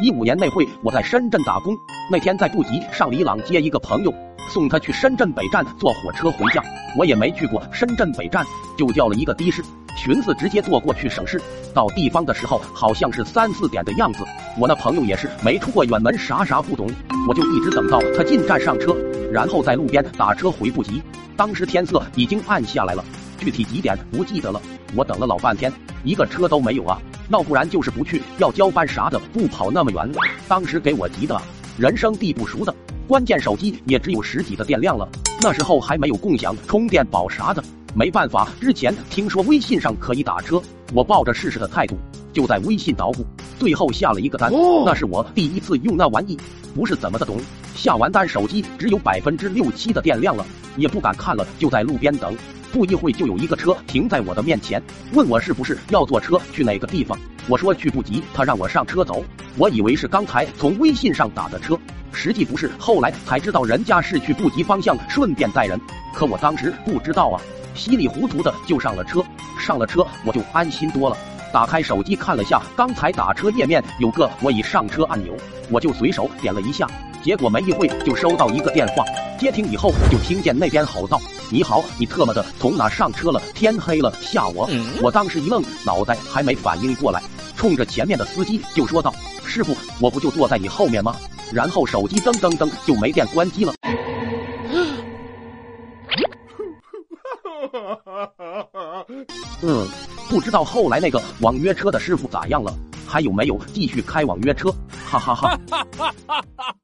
一五年那会，我在深圳打工，那天在布吉上李朗接一个朋友，送他去深圳北站坐火车回家。我也没去过深圳北站，就叫了一个的士，寻思直接坐过去省事。到地方的时候，好像是三四点的样子。我那朋友也是没出过远门，啥啥不懂，我就一直等到他进站上车，然后在路边打车回布吉。当时天色已经暗下来了，具体几点不记得了。我等了老半天，一个车都没有啊。要不然就是不去，要交班啥的，不跑那么远。当时给我急的，人生地不熟的，关键手机也只有十几的电量了。那时候还没有共享充电宝啥的，没办法。之前听说微信上可以打车，我抱着试试的态度，就在微信捣鼓，最后下了一个单。那是我第一次用那玩意，不是怎么的懂。下完单，手机只有百分之六七的电量了，也不敢看了，就在路边等。不一会就有一个车停在我的面前，问我是不是要坐车去哪个地方。我说去不及，他让我上车走。我以为是刚才从微信上打的车，实际不是。后来才知道人家是去布吉方向顺便带人，可我当时不知道啊，稀里糊涂的就上了车。上了车我就安心多了，打开手机看了下刚才打车页面，有个我已上车按钮，我就随手点了一下。结果没一会就收到一个电话，接听以后就听见那边吼道：“你好，你特么的从哪上车了？天黑了，吓我！”我当时一愣，脑袋还没反应过来，冲着前面的司机就说道：“师傅，我不就坐在你后面吗？”然后手机噔噔噔就没电关机了。嗯，不知道后来那个网约车的师傅咋样了，还有没有继续开网约车？哈哈哈哈哈哈。